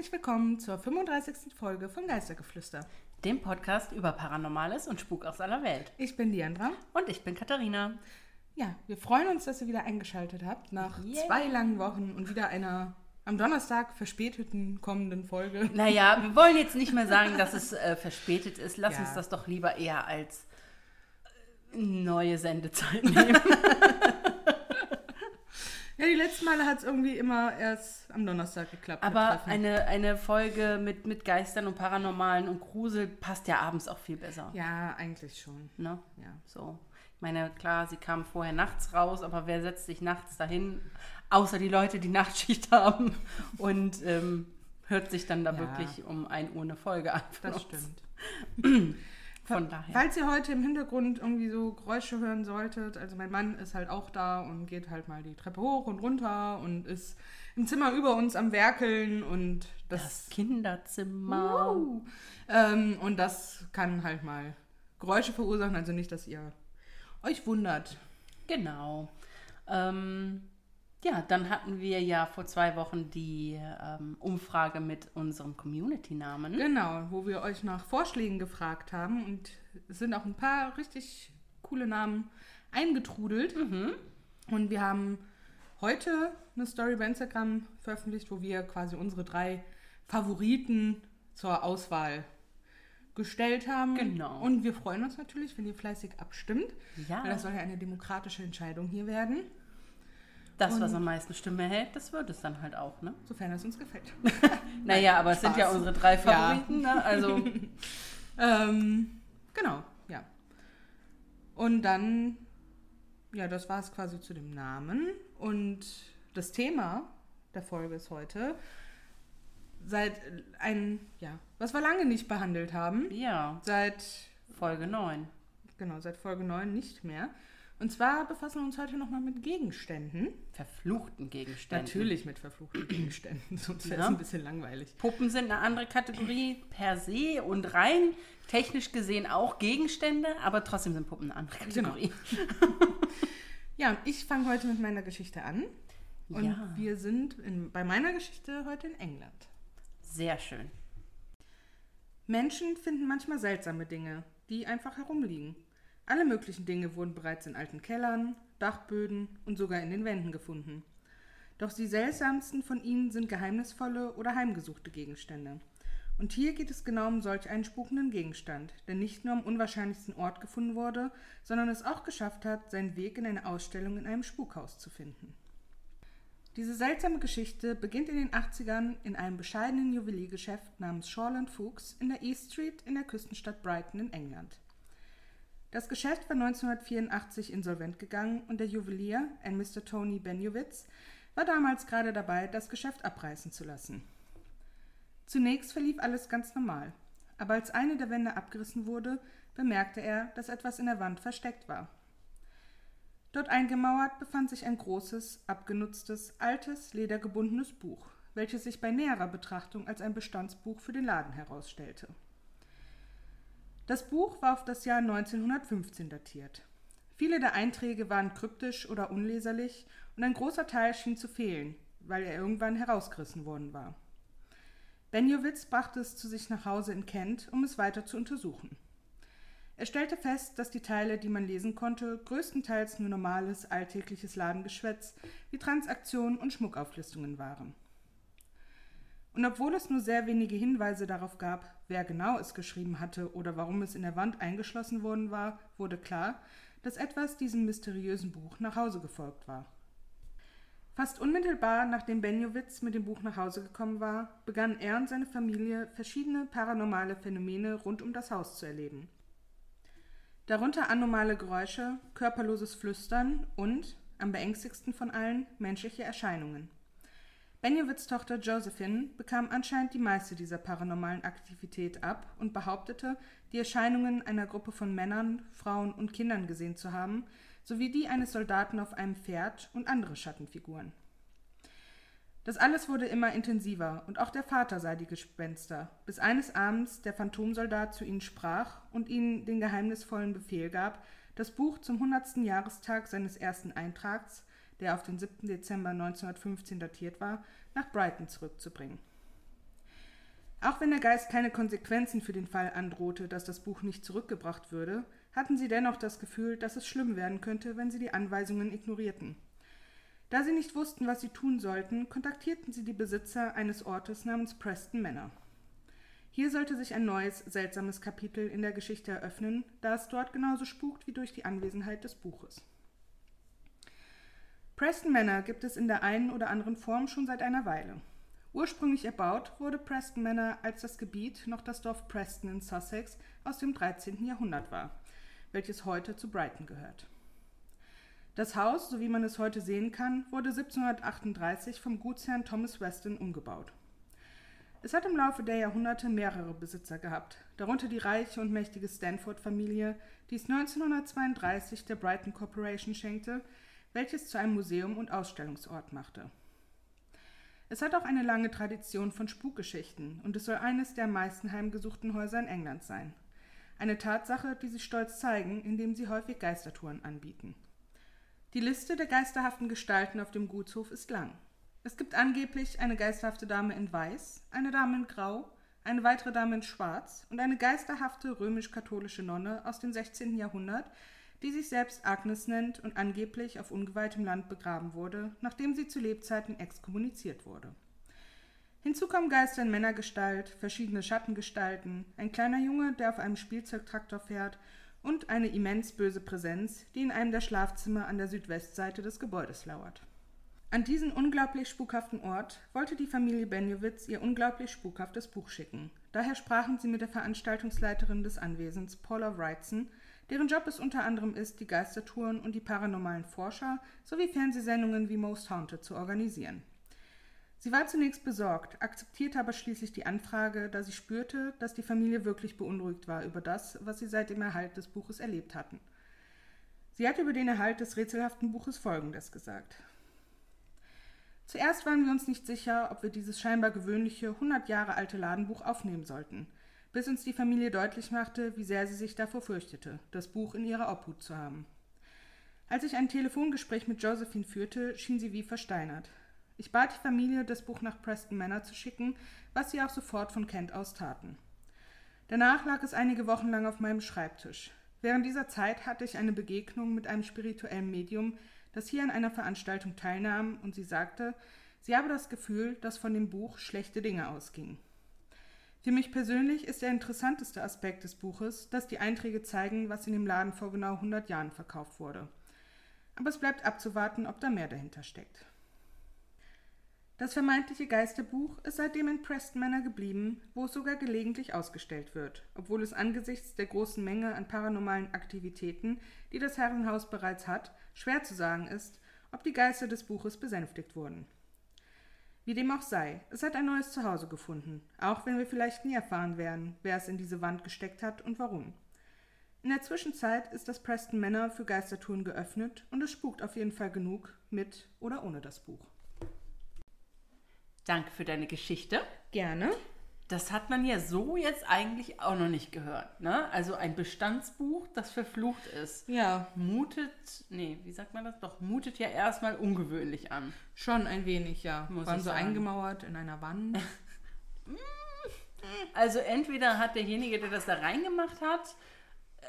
Herzlich willkommen zur 35. Folge von Geistergeflüster. dem Podcast über Paranormales und Spuk aus aller Welt. Ich bin Diandra. Und ich bin Katharina. Ja, wir freuen uns, dass ihr wieder eingeschaltet habt nach Yeah. zwei langen Wochen und wieder einer am Donnerstag verspäteten kommenden Folge. Naja, wir wollen jetzt nicht mehr sagen, dass es äh, verspätet ist. Lass Ja. uns das doch lieber eher als äh, neue Sendezeit nehmen. Ja, die letzten Male hat es irgendwie immer erst am Donnerstag geklappt. Aber eine, eine Folge mit, mit Geistern und Paranormalen und Grusel passt ja abends auch viel besser. Ja, eigentlich schon. Ne? Ja. So. Ich meine, klar, sie kam vorher nachts raus, aber wer setzt sich nachts dahin? Außer die Leute, die Nachtschicht haben und ähm, hört sich dann da Ja. wirklich um 1 Uhr eine Folge an. Das stimmt. Von daher. Falls ihr heute im Hintergrund irgendwie so Geräusche hören solltet, also mein Mann ist halt auch da und geht halt mal die Treppe hoch und runter und ist im Zimmer über uns am Werkeln und das, Das Kinderzimmer. Uh, ähm, und das kann halt mal Geräusche verursachen, also nicht, dass ihr euch wundert. Genau. Ähm, ja, dann hatten wir ja vor zwei Wochen die ähm, Umfrage mit unserem Community-Namen. Genau, wo wir euch nach Vorschlägen gefragt haben und es sind auch ein paar richtig coole Namen eingetrudelt. Und wir haben heute eine Story bei Instagram veröffentlicht, wo wir quasi unsere drei Favoriten zur Auswahl gestellt haben. Genau. Und wir freuen uns natürlich, wenn ihr fleißig abstimmt. Ja. Weil das soll ja eine demokratische Entscheidung hier werden, Das, was am meisten Stimme hält, das wird es dann halt auch, ne? sofern es uns gefällt. Naja, aber es sind ja unsere drei Ja. Favoriten, ne? Also, Ähm, genau, ja. Und dann, ja, das war es quasi zu dem Namen. Und das Thema der Folge ist heute seit ein, ja, was wir lange nicht behandelt haben. ja, Seit, Folge 9. genau, seit Folge 9 nicht mehr. Und zwar befassen wir uns heute nochmal mit Gegenständen. Verfluchten Gegenstände. Natürlich mit verfluchten Gegenständen, sonst wäre es Ja. ein bisschen langweilig. Puppen sind eine andere Kategorie per se und rein technisch gesehen auch Gegenstände, aber trotzdem sind Puppen eine andere Genau. Kategorie. Ja, und ich fange heute mit meiner Geschichte an. Und Ja. wir sind in, bei meiner Geschichte heute in England. Sehr schön. Menschen finden manchmal seltsame Dinge, die einfach herumliegen. Alle möglichen Dinge wurden bereits in alten Kellern, Dachböden und sogar in den Wänden gefunden. Doch die seltsamsten von ihnen sind geheimnisvolle oder heimgesuchte Gegenstände. Und hier geht es genau um solch einen spukenden Gegenstand, der nicht nur am unwahrscheinlichsten Ort gefunden wurde, sondern es auch geschafft hat, seinen Weg in eine Ausstellung in einem Spukhaus zu finden. Diese seltsame Geschichte beginnt in den 80ern in einem bescheidenen Juweliergeschäft namens Shawland Fuchs in der East Street in der Küstenstadt Brighton in England. Das Geschäft war 1984 insolvent gegangen und der Juwelier, ein Mr. Tony Benjowitz, war damals gerade dabei, das Geschäft abreißen zu lassen. Zunächst verlief alles ganz normal, aber als eine der Wände abgerissen wurde, bemerkte er, dass etwas in der Wand versteckt war. Dort eingemauert befand sich ein großes, abgenutztes, altes, ledergebundenes Buch, welches sich bei näherer Betrachtung als ein Bestandsbuch für den Laden herausstellte. Das Buch war auf das Jahr 1915 datiert. Viele der Einträge waren kryptisch oder unleserlich und ein großer Teil schien zu fehlen, weil er irgendwann herausgerissen worden war. Benjowitz brachte es zu sich nach Hause in Kent, um es weiter zu untersuchen. Er stellte fest, dass die Teile, die man lesen konnte, größtenteils nur normales, alltägliches Ladengeschwätz wie Transaktionen und Schmuckauflistungen waren. Und obwohl es nur sehr wenige Hinweise darauf gab, wer genau es geschrieben hatte oder warum es in der Wand eingeschlossen worden war, wurde klar, dass etwas diesem mysteriösen Buch nach Hause gefolgt war. Fast unmittelbar nachdem Benjowitz mit dem Buch nach Hause gekommen war, begannen er und seine Familie verschiedene paranormale Phänomene rund um das Haus zu erleben. Darunter anormale Geräusche, körperloses Flüstern und, am beängstigsten von allen, menschliche Erscheinungen. Benjowitz Tochter Josephine bekam anscheinend die meiste dieser paranormalen Aktivität ab und behauptete, die Erscheinungen einer Gruppe von Männern, Frauen und Kindern gesehen zu haben, sowie die eines Soldaten auf einem Pferd und andere Schattenfiguren. Das alles wurde immer intensiver, und auch der Vater sah die Gespenster, bis eines Abends der Phantomsoldat zu ihnen sprach und ihnen den geheimnisvollen Befehl gab, das Buch zum hundertsten Jahrestag seines ersten Eintrags, der auf den 7. Dezember 1915 datiert war, nach Brighton zurückzubringen. Auch wenn der Geist keine Konsequenzen für den Fall androhte, dass das Buch nicht zurückgebracht würde, hatten sie dennoch das Gefühl, dass es schlimm werden könnte, wenn sie die Anweisungen ignorierten. Da sie nicht wussten, was sie tun sollten, kontaktierten sie die Besitzer eines Ortes namens Preston Manor. Hier sollte sich ein neues, seltsames Kapitel in der Geschichte eröffnen, da es dort genauso spukt wie durch die Anwesenheit des Buches. Preston Manor gibt es in der einen oder anderen Form schon seit einer Weile. Ursprünglich erbaut wurde Preston Manor, als das Gebiet noch das Dorf Preston in Sussex aus dem 13. Jahrhundert war, welches heute zu Brighton gehört. Das Haus, so wie man es heute sehen kann, wurde 1738 vom Gutsherrn Thomas Weston umgebaut. Es hat im Laufe der Jahrhunderte mehrere Besitzer gehabt, darunter die reiche und mächtige Stanford-Familie, die es 1932 der Brighton Corporation schenkte, welches zu einem Museum und Ausstellungsort machte. Es hat auch eine lange Tradition von Spukgeschichten und es soll eines der am meisten heimgesuchten Häuser in England sein. Eine Tatsache, die sie stolz zeigen, indem sie häufig Geistertouren anbieten. Die Liste der geisterhaften Gestalten auf dem Gutshof ist lang. Es gibt angeblich eine geisterhafte Dame in Weiß, eine Dame in Grau, eine weitere Dame in Schwarz und eine geisterhafte römisch-katholische Nonne aus dem 16. Jahrhundert, die sich selbst Agnes nennt und angeblich auf ungeweihtem Land begraben wurde, nachdem sie zu Lebzeiten exkommuniziert wurde. Hinzu kommen Geister in Männergestalt, verschiedene Schattengestalten, ein kleiner Junge, der auf einem Spielzeugtraktor fährt und eine immens böse Präsenz, die in einem der Schlafzimmer an der Südwestseite des Gebäudes lauert. An diesen unglaublich spukhaften Ort wollte die Familie Benjowitz ihr unglaublich spukhaftes Buch schicken. Daher sprachen sie mit der Veranstaltungsleiterin des Anwesens, Paula Wrightson, deren Job es unter anderem ist, die Geistertouren und die paranormalen Forscher sowie Fernsehsendungen wie Most Haunted zu organisieren. Sie war zunächst besorgt, akzeptierte aber schließlich die Anfrage, da sie spürte, dass die Familie wirklich beunruhigt war über das, was sie seit dem Erhalt des Buches erlebt hatten. Sie hat über den Erhalt des rätselhaften Buches Folgendes gesagt. Zuerst waren wir uns nicht sicher, ob wir dieses scheinbar gewöhnliche, 100 Jahre alte Ladenbuch aufnehmen sollten, bis uns die Familie deutlich machte, wie sehr sie sich davor fürchtete, das Buch in ihrer Obhut zu haben. Als ich ein Telefongespräch mit Josephine führte, schien sie wie versteinert. Ich bat die Familie, das Buch nach Preston Manor zu schicken, was sie auch sofort von Kent aus taten. Danach lag es einige Wochen lang auf meinem Schreibtisch. Während dieser Zeit hatte ich eine Begegnung mit einem spirituellen Medium, das hier an einer Veranstaltung teilnahm, und sie sagte, sie habe das Gefühl, dass von dem Buch schlechte Dinge ausgingen. Für mich persönlich ist der interessanteste Aspekt des Buches, dass die Einträge zeigen, was in dem Laden vor genau 100 Jahren verkauft wurde. Aber es bleibt abzuwarten, ob da mehr dahinter steckt. Das vermeintliche Geisterbuch ist seitdem in Preston Manor geblieben, wo es sogar gelegentlich ausgestellt wird, obwohl es angesichts der großen Menge an paranormalen Aktivitäten, die das Herrenhaus bereits hat, schwer zu sagen ist, ob die Geister des Buches besänftigt wurden. Wie dem auch sei, es hat ein neues Zuhause gefunden, auch wenn wir vielleicht nie erfahren werden, wer es in diese Wand gesteckt hat und warum. In der Zwischenzeit ist das Preston Manor für Geistertouren geöffnet und es spukt auf jeden Fall genug mit oder ohne das Buch. Danke für deine Geschichte. Gerne. Das hat man ja so jetzt eigentlich auch noch nicht gehört. Ne? Also ein Bestandsbuch, das verflucht ist. Ja. Mutet, nee, wie sagt man das? Doch, mutet ja erstmal ungewöhnlich an. Schon ein wenig, ja. Muss Waren so sagen. eingemauert in einer Wand. Also entweder hat derjenige, der das da reingemacht hat, äh,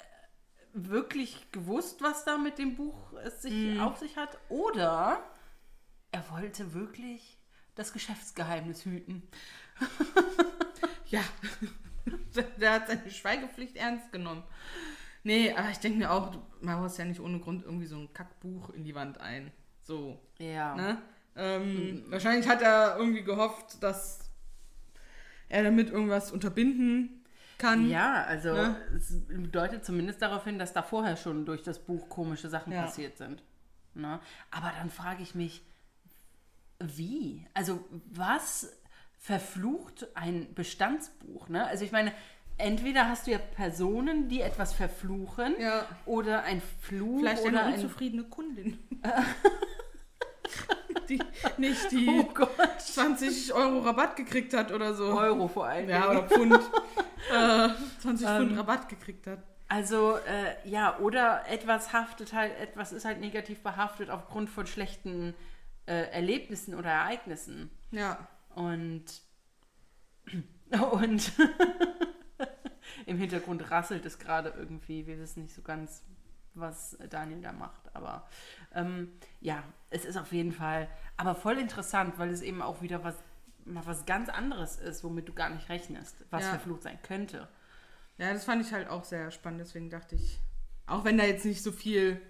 wirklich gewusst, was da mit dem Buch es sich auf sich hat, oder er wollte wirklich das Geschäftsgeheimnis hüten. Ja, der hat seine Schweigepflicht ernst genommen. Nee, aber ich denke mir auch, du mauerst ja nicht ohne Grund irgendwie so ein Kackbuch in die Wand ein. So, Ja. ne? Ähm, Wahrscheinlich hat er irgendwie gehofft, dass er damit irgendwas unterbinden kann. Ja, also Ne? es deutet zumindest darauf hin, dass da vorher schon durch das Buch komische Sachen Ja. passiert sind. Ne? Aber dann frage ich mich, wie? Also was verflucht ein Bestandsbuch? Ne? Also ich meine, entweder hast du ja Personen, die etwas verfluchen Ja. oder ein Fluch Vielleicht oder eine ein... unzufriedene Kundin. die nicht die Oh Gott, 20 Euro Rabatt gekriegt hat oder so. Euro vor allem. Ja, oder Pfund. äh, 20 Pfund Rabatt gekriegt hat. Also äh, ja, oder etwas haftet halt, etwas ist halt negativ behaftet aufgrund von schlechten äh, Erlebnissen oder Ereignissen. Ja. Und und im Hintergrund rasselt es gerade irgendwie. Wir wissen nicht so ganz, was Daniel da macht. Aber ähm, ja, es ist auf jeden Fall, aber voll interessant, weil es eben auch wieder was, mal was ganz anderes ist, womit du gar nicht rechnest, was Ja. verflucht sein könnte. Ja, das fand ich halt auch sehr spannend. Deswegen dachte ich, auch wenn da jetzt nicht so viel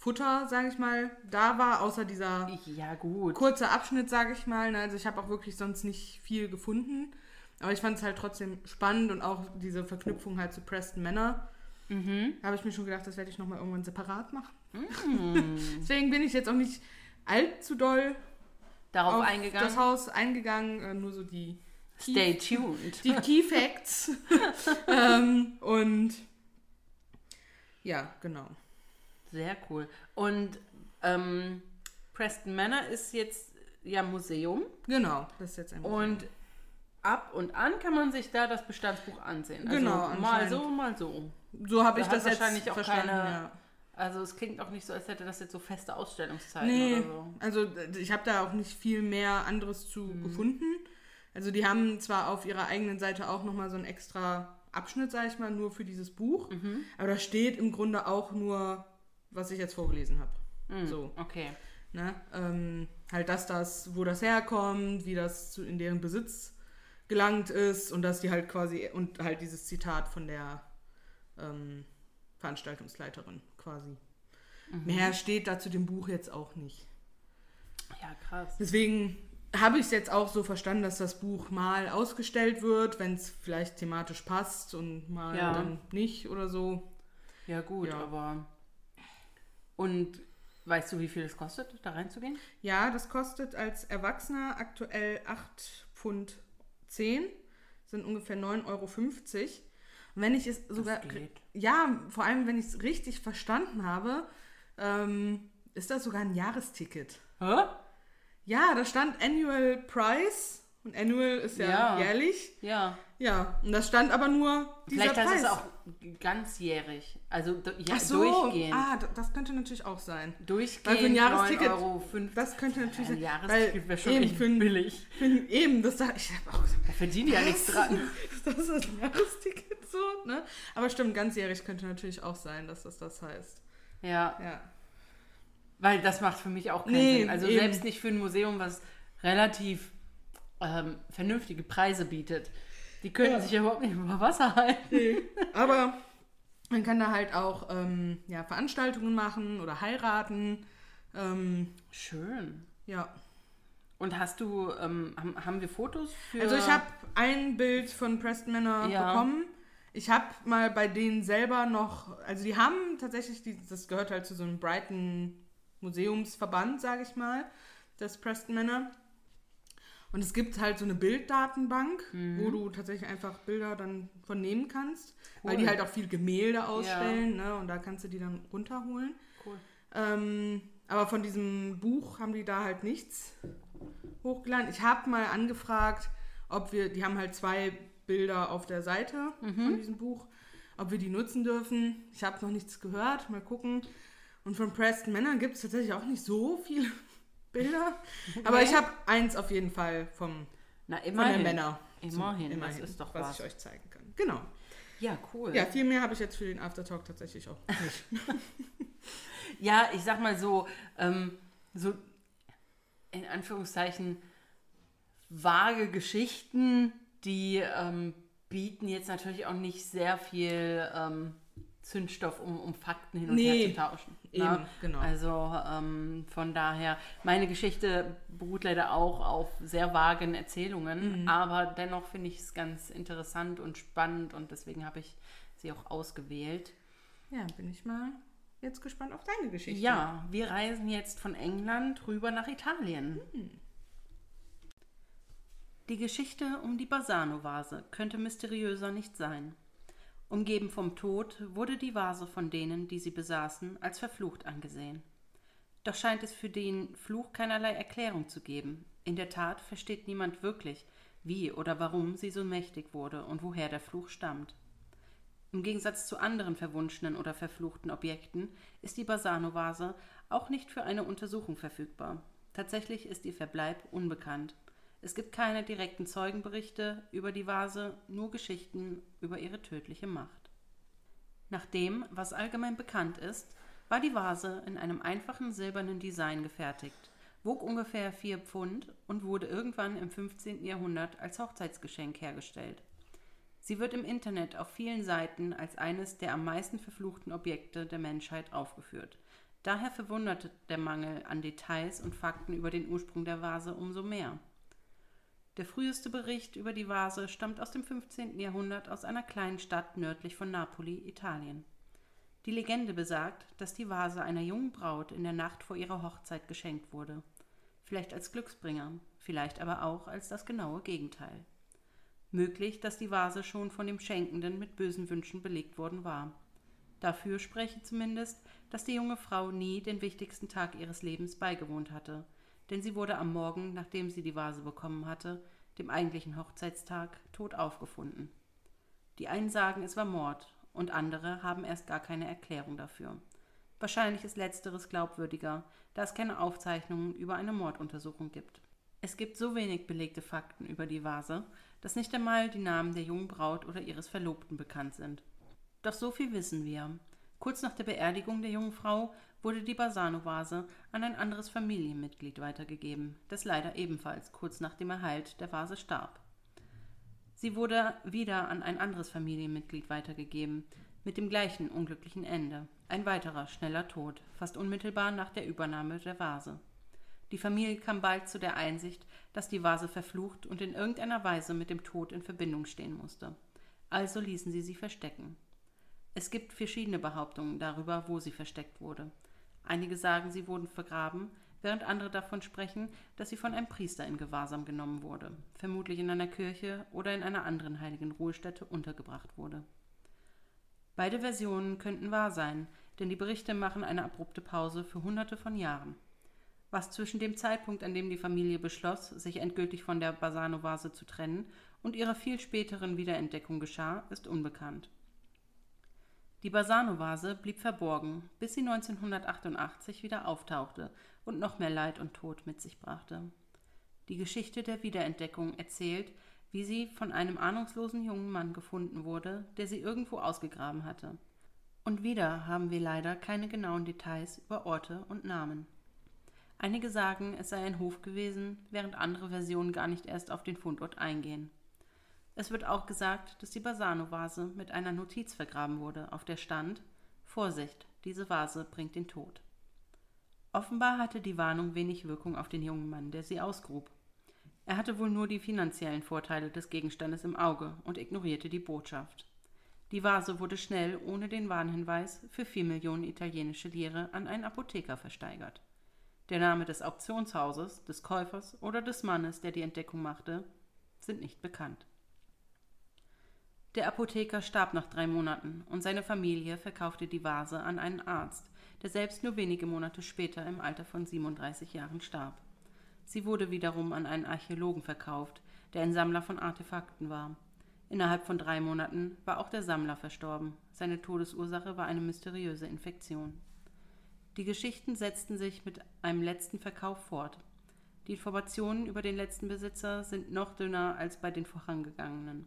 Futter, sage ich mal, da war, außer dieser Ja, kurze Abschnitt, sage ich mal. ne, Also ich habe auch wirklich sonst nicht viel gefunden. Aber ich fand es halt trotzdem spannend und auch diese Verknüpfung halt zu Preston Manor. Mhm. Da habe ich mir schon gedacht, das werde ich nochmal irgendwann separat machen. Mhm. Deswegen bin ich jetzt auch nicht allzu doll Darauf auf eingegangen. das Haus eingegangen. Äh, nur so die, Stay tuned. die Key Facts. ähm, und ja, genau. Sehr cool. Und ähm, Preston Manor ist jetzt ja Museum Genau, das ist jetzt ein und ab und an kann man sich da das Bestandsbuch ansehen. Also Genau, mal so, mal so. so habe ich das jetzt wahrscheinlich auch verstanden. keine- ja. Also es klingt auch nicht so, als hätte das jetzt so feste Ausstellungszeiten Nee, oder so. also ich habe da auch nicht viel mehr anderes zu Mhm. gefunden. Also die haben zwar auf ihrer eigenen Seite auch nochmal so einen extra Abschnitt, sage ich mal, nur für dieses Buch, Mhm. aber da steht im Grunde auch nur, was ich jetzt vorgelesen habe. So, Okay. ne? Ähm, halt, dass das, wo das herkommt, wie das zu, in deren Besitz gelangt ist und dass die halt quasi, und halt dieses Zitat von der ähm, Veranstaltungsleiterin quasi. Mhm. Mehr steht da zu dem Buch jetzt auch nicht. Ja, krass. Deswegen habe ich es jetzt auch so verstanden, dass das Buch mal ausgestellt wird, wenn es vielleicht thematisch passt und mal Ja. dann nicht oder so. Ja, gut, Ja. aber. Und weißt du, wie viel es kostet, da reinzugehen? Ja, das kostet als Erwachsener aktuell 8 Pfund 10, sind ungefähr 9,50 Euro. Und wenn ich es sogar. Ja, vor allem, wenn ich es richtig verstanden habe, ähm, ist das sogar ein Jahresticket. Hä? Ja, da stand Annual Price. Und Annual ist ja, Ja. jährlich. Ja. Ja, und das stand aber nur dieser Vielleicht Preis. heißt es auch ganzjährig. Also ja, Ach so, durchgehend. ah, das könnte natürlich auch sein. Durchgehend Weil für ein Jahresticket, 9,50 Euro. das könnte natürlich Ein sein. Jahresticket wäre schon echt für ein, billig. Für ein, eben, das da, ich habe auch gesagt, Da verdienen die ja nichts dran. das ist ein Jahresticket so, ne? Aber stimmt, ganzjährig könnte natürlich auch sein, dass das das heißt. Ja, Ja. weil das macht für mich auch keinen Nee, Sinn. Also eben. selbst nicht für ein Museum, was relativ ähm, vernünftige Preise bietet. Die könnten Ja. sich ja überhaupt nicht über Wasser halten. Aber man kann da halt auch ähm, ja, Veranstaltungen machen oder heiraten. Ähm, Schön. ja. Und hast du, ähm, haben, haben wir Fotos für... Also ich habe ein Bild von Preston Manor Ja. bekommen. Ich habe mal bei denen selber noch, also die haben tatsächlich, die, das gehört halt zu so einem Brighton Museumsverband, sage ich mal, das Preston Manor. Und es gibt halt so eine Bilddatenbank, wo du tatsächlich einfach Bilder dann von nehmen kannst, weil die Cool. halt auch viel Gemälde ausstellen, ne? Und da kannst du die dann runterholen. Cool. Ähm, aber von diesem Buch haben die da halt nichts hochgeladen. Ich habe mal angefragt, ob wir, die haben halt zwei Bilder auf der Seite von diesem Buch, ob wir die nutzen dürfen. Ich habe noch nichts gehört, mal gucken. Und von Preston Männern gibt es tatsächlich auch nicht so viele Bilder. Aber ich habe eins auf jeden Fall vom, Na, von der immerhin. Männer. Immerhin, das ist doch was, was. ich euch zeigen kann. Genau. Ja, cool. Ja, viel mehr habe ich jetzt für den Aftertalk tatsächlich auch nicht. Ja, ich sag mal so, ähm, so in Anführungszeichen vage Geschichten, die ähm, bieten jetzt natürlich auch nicht sehr viel ähm, Zündstoff, um, um Fakten hin und Nee, her zu tauschen. Eben, ne? genau. Also ähm, von daher, meine Geschichte beruht leider auch auf sehr vagen Erzählungen, Mhm. aber dennoch finde ich es ganz interessant und spannend und deswegen habe ich sie auch ausgewählt. Ja, bin ich mal jetzt gespannt auf deine Geschichte. Ja, wir reisen jetzt von England rüber nach Italien. Die Geschichte um die Bassano-Vase könnte mysteriöser nicht sein. Umgeben vom Tod wurde die Vase von denen, die sie besaßen, als verflucht angesehen. Doch scheint es für den Fluch keinerlei Erklärung zu geben. In der Tat versteht niemand wirklich, wie oder warum sie so mächtig wurde und woher der Fluch stammt. Im Gegensatz zu anderen verwunschenen oder verfluchten Objekten ist die Bassano-Vase auch nicht für eine Untersuchung verfügbar. Tatsächlich ist ihr Verbleib unbekannt. Es gibt keine direkten Zeugenberichte über die Vase, nur Geschichten über ihre tödliche Macht. Nach dem, was allgemein bekannt ist, war die Vase in einem einfachen silbernen Design gefertigt, wog ungefähr vier Pfund und wurde irgendwann im 15. Jahrhundert als Hochzeitsgeschenk hergestellt. Sie wird im Internet auf vielen Seiten als eines der am meisten verfluchten Objekte der Menschheit aufgeführt. Daher verwunderte der Mangel an Details und Fakten über den Ursprung der Vase umso mehr. Der früheste Bericht über die Vase stammt aus dem 15. Jahrhundert aus einer kleinen Stadt nördlich von Napoli, Italien. Die Legende besagt, dass die Vase einer jungen Braut in der Nacht vor ihrer Hochzeit geschenkt wurde. Vielleicht als Glücksbringer, vielleicht aber auch als das genaue Gegenteil. Möglich, dass die Vase schon von dem Schenkenden mit bösen Wünschen belegt worden war. Dafür spreche zumindest, dass die junge Frau nie den wichtigsten Tag ihres Lebens beigewohnt hatte, denn sie wurde am Morgen, nachdem sie die Vase bekommen hatte, dem eigentlichen Hochzeitstag, tot aufgefunden. Die einen sagen, es war Mord, und andere haben erst gar keine Erklärung dafür. Wahrscheinlich ist letzteres glaubwürdiger, da es keine Aufzeichnungen über eine Morduntersuchung gibt. Es gibt so wenig belegte Fakten über die Vase, dass nicht einmal die Namen der jungen Braut oder ihres Verlobten bekannt sind. Doch so viel wissen wir. Kurz nach der Beerdigung der jungen Frau wurde die Bassano-Vase an ein anderes Familienmitglied weitergegeben, das leider ebenfalls kurz nach dem Erhalt der Vase starb. Sie wurde wieder an ein anderes Familienmitglied weitergegeben, mit dem gleichen unglücklichen Ende. Ein weiterer schneller Tod, fast unmittelbar nach der Übernahme der Vase. Die Familie kam bald zu der Einsicht, dass die Vase verflucht und in irgendeiner Weise mit dem Tod in Verbindung stehen musste. Also ließen sie sie verstecken. Es gibt verschiedene Behauptungen darüber, wo sie versteckt wurde. Einige sagen, sie wurden vergraben, während andere davon sprechen, dass sie von einem Priester in Gewahrsam genommen wurde, vermutlich in einer Kirche oder in einer anderen heiligen Ruhestätte untergebracht wurde. Beide Versionen könnten wahr sein, denn die Berichte machen eine abrupte Pause für hunderte von Jahren. Was zwischen dem Zeitpunkt, an dem die Familie beschloss, sich endgültig von der Bassano-Vase zu trennen, und ihrer viel späteren Wiederentdeckung geschah, ist unbekannt. Die Bassano-Vase blieb verborgen, bis sie 1988 wieder auftauchte und noch mehr Leid und Tod mit sich brachte. Die Geschichte der Wiederentdeckung erzählt, wie sie von einem ahnungslosen jungen Mann gefunden wurde, der sie irgendwo ausgegraben hatte. Und wieder haben wir leider keine genauen Details über Orte und Namen. Einige sagen, es sei ein Hof gewesen, während andere Versionen gar nicht erst auf den Fundort eingehen. Es wird auch gesagt, dass die Bassano-Vase mit einer Notiz vergraben wurde, auf der stand Vorsicht, diese Vase bringt den Tod. Offenbar hatte die Warnung wenig Wirkung auf den jungen Mann, der sie ausgrub. Er hatte wohl nur die finanziellen Vorteile des Gegenstandes im Auge und ignorierte die Botschaft. Die Vase wurde schnell, ohne den Warnhinweis, für vier Millionen italienische Lire an einen Apotheker versteigert. Der Name des Auktionshauses, des Käufers oder des Mannes, der die Entdeckung machte, sind nicht bekannt. Der Apotheker starb nach drei Monaten und seine Familie verkaufte die Vase an einen Arzt, der selbst nur wenige Monate später im Alter von 37 Jahren starb. Sie wurde wiederum an einen Archäologen verkauft, der ein Sammler von Artefakten war. Innerhalb von drei Monaten war auch der Sammler verstorben. Seine Todesursache war eine mysteriöse Infektion. Die Geschichten setzten sich mit einem letzten Verkauf fort. Die Informationen über den letzten Besitzer sind noch dünner als bei den vorangegangenen.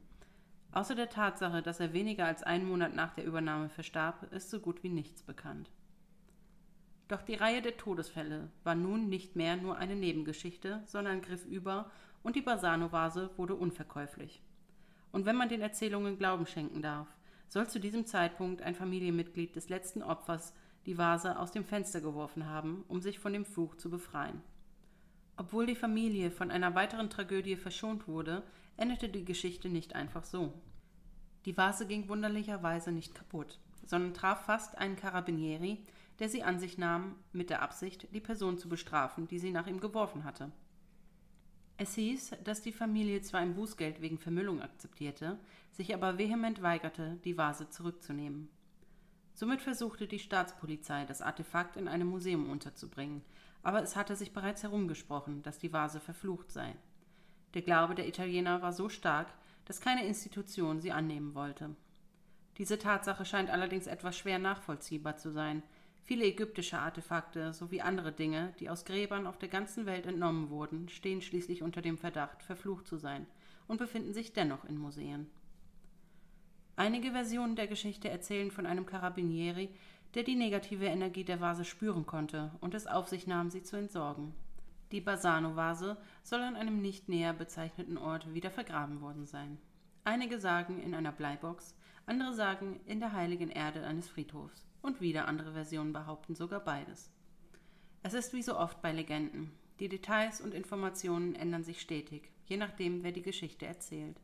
Außer der Tatsache, dass er weniger als einen Monat nach der Übernahme verstarb, ist so gut wie nichts bekannt. Doch die Reihe der Todesfälle war nun nicht mehr nur eine Nebengeschichte, sondern griff über und die Bassano-Vase wurde unverkäuflich. Und wenn man den Erzählungen Glauben schenken darf, soll zu diesem Zeitpunkt ein Familienmitglied des letzten Opfers die Vase aus dem Fenster geworfen haben, um sich von dem Fluch zu befreien. Obwohl die Familie von einer weiteren Tragödie verschont wurde, endete die Geschichte nicht einfach so. Die Vase ging wunderlicherweise nicht kaputt, sondern traf fast einen Carabinieri, der sie an sich nahm, mit der Absicht, die Person zu bestrafen, die sie nach ihm geworfen hatte. Es hieß, dass die Familie zwar ein Bußgeld wegen Vermüllung akzeptierte, sich aber vehement weigerte, die Vase zurückzunehmen. Somit versuchte die Staatspolizei, das Artefakt in einem Museum unterzubringen, aber es hatte sich bereits herumgesprochen, dass die Vase verflucht sei. Der Glaube der Italiener war so stark, dass keine Institution sie annehmen wollte. Diese Tatsache scheint allerdings etwas schwer nachvollziehbar zu sein, Viele ägyptische Artefakte sowie andere Dinge, die aus Gräbern auf der ganzen Welt entnommen wurden, stehen schließlich unter dem Verdacht, verflucht zu sein und befinden sich dennoch in Museen. Einige Versionen der Geschichte erzählen von einem Carabinieri, der die negative Energie der Vase spüren konnte und es auf sich nahm, sie zu entsorgen. Die Basano-Vase soll an einem nicht näher bezeichneten Ort wieder vergraben worden sein. Einige sagen in einer Bleibox, andere sagen in der heiligen Erde eines Friedhofs und wieder andere Versionen behaupten sogar beides. Es ist wie so oft bei Legenden. Die Details und Informationen ändern sich stetig, je nachdem, wer die Geschichte erzählt.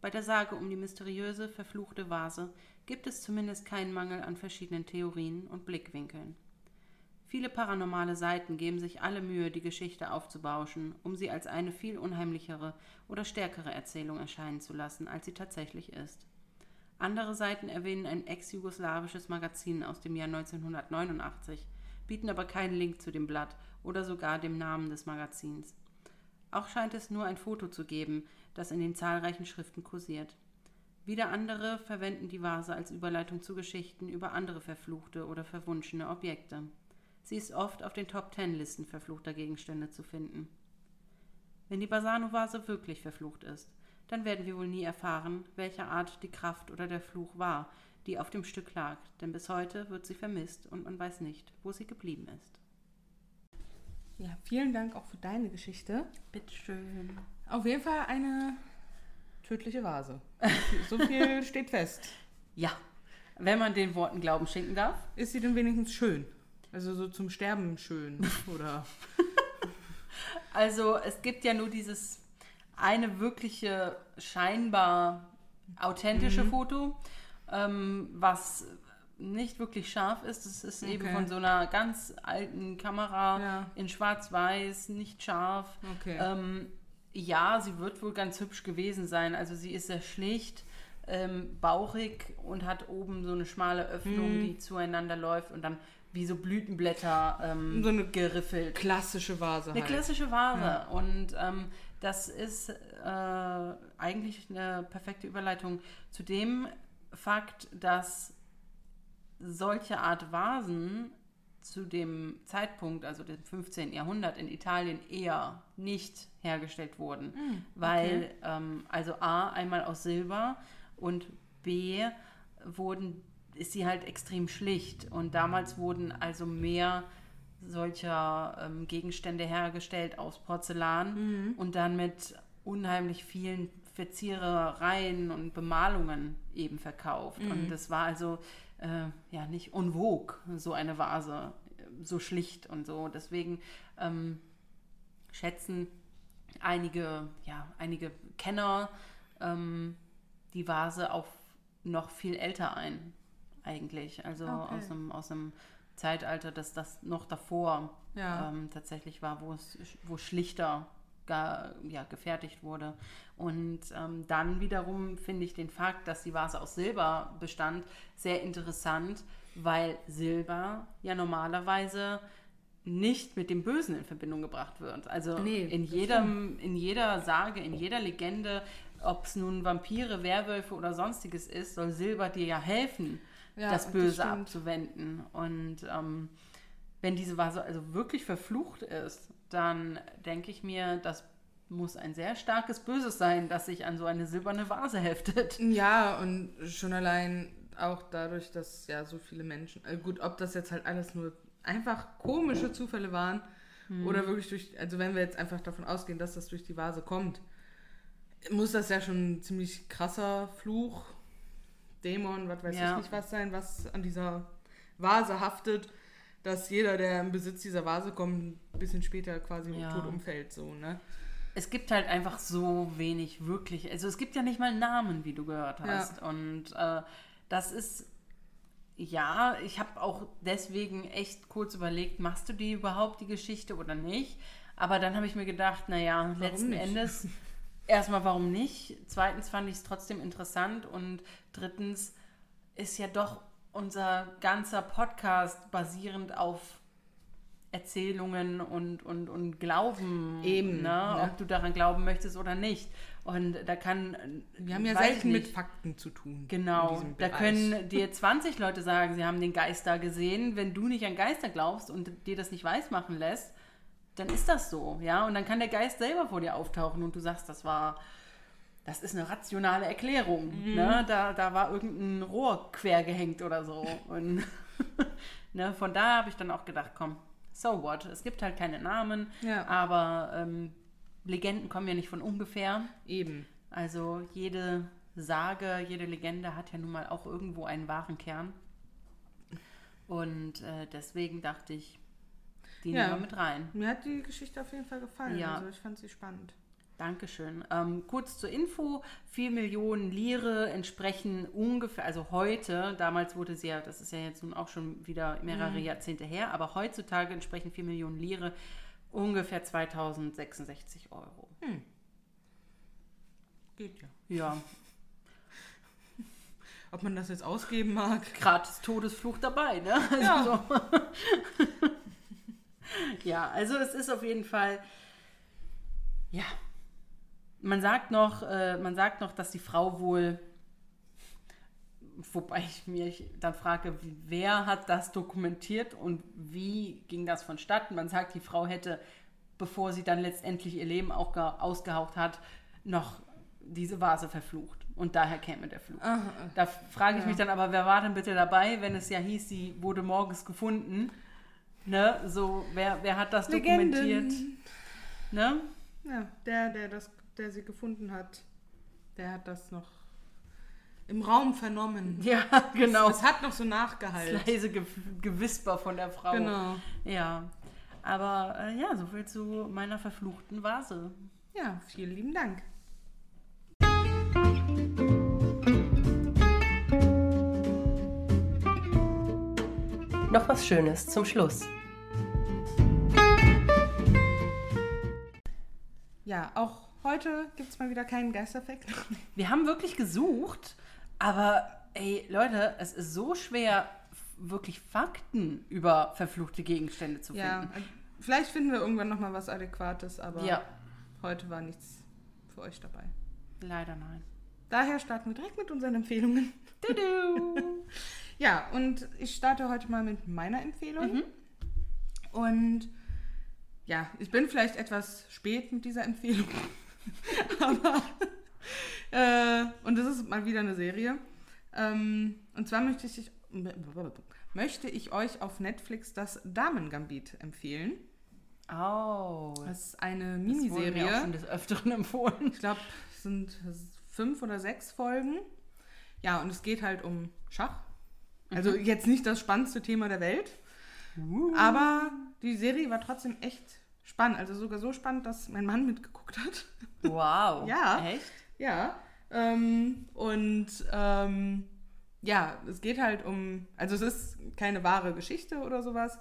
Bei der Sage um die mysteriöse, verfluchte Vase gibt es zumindest keinen Mangel an verschiedenen Theorien und Blickwinkeln. Viele paranormale Seiten geben sich alle Mühe, die Geschichte aufzubauschen, um sie als eine viel unheimlichere oder stärkere Erzählung erscheinen zu lassen, als sie tatsächlich ist. Andere Seiten erwähnen ein ex-jugoslawisches Magazin aus dem Jahr 1989, bieten aber keinen Link zu dem Blatt oder sogar dem Namen des Magazins. Auch scheint es nur ein Foto zu geben, das in den zahlreichen Schriften kursiert. Wieder andere verwenden die Vase als Überleitung zu Geschichten über andere verfluchte oder verwunschene Objekte. Sie ist oft auf den Top-Ten-Listen verfluchter Gegenstände zu finden. Wenn die Basano-Vase wirklich verflucht ist, dann werden wir wohl nie erfahren, welcher Art die Kraft oder der Fluch war, die auf dem Stück lag, denn bis heute wird sie vermisst und man weiß nicht, wo sie geblieben ist. Ja, vielen Dank auch für deine Geschichte. Bitteschön. Auf jeden Fall eine tödliche Vase. So viel steht fest. Ja, wenn man den Worten Glauben schenken darf. Ist sie denn wenigstens schön? Also so zum Sterben schön, oder? Also es gibt ja nur dieses eine wirkliche scheinbar authentische mhm. Foto, ähm, was nicht wirklich scharf ist. Es ist okay. eben von so einer ganz alten Kamera ja. in Schwarz-Weiß, nicht scharf. Okay. Ähm, ja, sie wird wohl ganz hübsch gewesen sein. Also sie ist sehr schlicht, ähm, bauchig und hat oben so eine schmale Öffnung, mhm. die zueinander läuft und dann wie so Blütenblätter ähm, so eine geriffelt. Klassische Vase. Eine halt. klassische Vase. Ja. Und ähm, das ist äh, eigentlich eine perfekte Überleitung zu dem Fakt, dass solche Art Vasen zu dem Zeitpunkt, also dem 15. Jahrhundert in Italien eher nicht hergestellt wurden, okay. weil ähm, also A einmal aus Silber und B wurden ist sie halt extrem schlicht und damals wurden also mehr solcher ähm, Gegenstände hergestellt aus Porzellan mhm. und dann mit unheimlich vielen Verzierereien und Bemalungen eben verkauft. Mhm. Und das war also äh, ja nicht en vogue, so eine Vase, so schlicht und so. Deswegen ähm, schätzen einige, ja, einige Kenner ähm, die Vase auch noch viel älter ein, eigentlich. Also okay. aus einem, aus einem Zeitalter, dass das noch davor ja. ähm, tatsächlich war, wo es wo schlichter gar, ja, gefertigt wurde. Und ähm, dann wiederum finde ich den Fakt, dass die Vase aus Silber bestand, sehr interessant, weil Silber ja normalerweise nicht mit dem Bösen in Verbindung gebracht wird. Also nee, in, jedem, in jeder Sage, in jeder Legende, ob es nun Vampire, Werwölfe oder sonstiges ist, soll Silber dir ja helfen ja, das Böse das abzuwenden. Und ähm, wenn diese Vase also wirklich verflucht ist, dann denke ich mir, das muss ein sehr starkes Böses sein, das sich an so eine silberne Vase heftet. Ja, und schon allein auch dadurch, dass ja so viele Menschen, äh gut, ob das jetzt halt alles nur einfach komische Zufälle waren hm. oder wirklich durch, also wenn wir jetzt einfach davon ausgehen, dass das durch die Vase kommt, muss das ja schon ein ziemlich krasser Fluch Dämon, was weiß Ja. ich nicht was sein, was an dieser Vase haftet, dass jeder, der im Besitz dieser Vase kommt, ein bisschen später quasi Ja. tot umfällt, so, ne? Es gibt halt einfach so wenig wirklich. Also es gibt ja nicht mal Namen, wie du gehört hast. Und äh, das ist, ja, ich habe auch deswegen echt kurz überlegt, machst du die überhaupt, die Geschichte oder nicht? Aber dann habe ich mir gedacht, naja, letzten nicht? Endes, erstmal warum nicht? Zweitens fand ich es trotzdem interessant und drittens ist ja doch unser ganzer Podcast basierend auf Erzählungen und, und, und Glauben. Eben, Ne? ne? Ob du daran glauben möchtest oder nicht. Und da kann. Wir haben ja selten mit. Fakten zu tun. Genau, da können dir 20 Leute sagen, sie haben den Geist da gesehen. Wenn du nicht an Geister glaubst und dir das nicht weismachen lässt, dann ist das so, ja. Und dann kann der Geist selber vor dir auftauchen und du sagst, das war, das ist eine rationale Erklärung. Mhm. Ne? Da, da war irgendein Rohr quer gehängt oder so. Und ne, von daher habe ich dann auch gedacht, komm, so what? Es gibt halt keine Namen, Ja. aber ähm, Legenden kommen ja nicht von ungefähr. Eben. Also jede Sage, jede Legende hat ja nun mal auch irgendwo einen wahren Kern. Und äh, deswegen dachte ich, die Ja. nehmen wir mit rein. Mir hat die Geschichte auf jeden Fall gefallen. Ja. Also ich fand sie spannend. Dankeschön. Ähm, kurz zur Info, 4 Millionen Lire entsprechen ungefähr, also heute, damals wurde sie ja, das ist ja jetzt nun auch schon wieder mehrere Jahrzehnte her, aber heutzutage entsprechen 4 Millionen Lire ungefähr 2066 Euro. Geht ja. Ja, Ob man das jetzt ausgeben mag. gratis Todesfluch dabei, ne? Also Ja. so. ja, also es ist auf jeden Fall, ja, man sagt noch, äh, man sagt noch, dass die Frau wohl, wobei ich mich dann frage, wer hat das dokumentiert und wie ging das vonstatten? Man sagt, die Frau hätte, bevor sie dann letztendlich ihr Leben auch ge- ausgehaucht hat, noch diese Vase verflucht. Und daher käme der Fluch. Da frage ich mich dann aber, wer war denn bitte dabei, wenn es ja hieß, sie wurde morgens gefunden? Ne? So, wer, wer hat das Legenden. dokumentiert? Ne? Ja, der, der das, der sie gefunden hat, der hat das noch im Raum vernommen. Ja, genau. Es hat noch so nachgehalten. Das leise Ge Gewisper von der Frau. Genau. Ja. Aber äh, ja, soviel zu meiner verfluchten Vase. Ja, vielen lieben Dank. Noch was Schönes zum Schluss. Ja, auch heute gibt es mal wieder keinen Geisteffekt. Wir haben wirklich gesucht, aber ey, Leute, es ist so schwer, wirklich Fakten über verfluchte Gegenstände zu ja, finden. vielleicht finden wir irgendwann noch mal was Adäquates, aber Ja. heute war nichts für euch dabei. Leider nein. Daher starten wir direkt mit unseren Empfehlungen. Tudu. Ja, und ich starte heute mal mit meiner Empfehlung. Und ja, ich bin vielleicht etwas spät mit dieser Empfehlung. Aber äh, und das ist mal wieder eine Serie. Ähm, und zwar möchte ich, möchte ich euch auf Netflix das Damen-Gambit empfehlen. Oh. Das ist eine Das wurde auch Miniserie. schon des Öfteren empfohlen. Ich glaube, es sind fünf oder sechs Folgen. Ja, und es geht halt um Schach. Also jetzt nicht das spannendste Thema der Welt. Aber die Serie war trotzdem echt spannend. Also sogar so spannend, dass mein Mann mitgeguckt hat. Wow. Ja. Echt? Ja. Ähm, und ähm, ja, es geht halt um, also es ist keine wahre Geschichte oder sowas.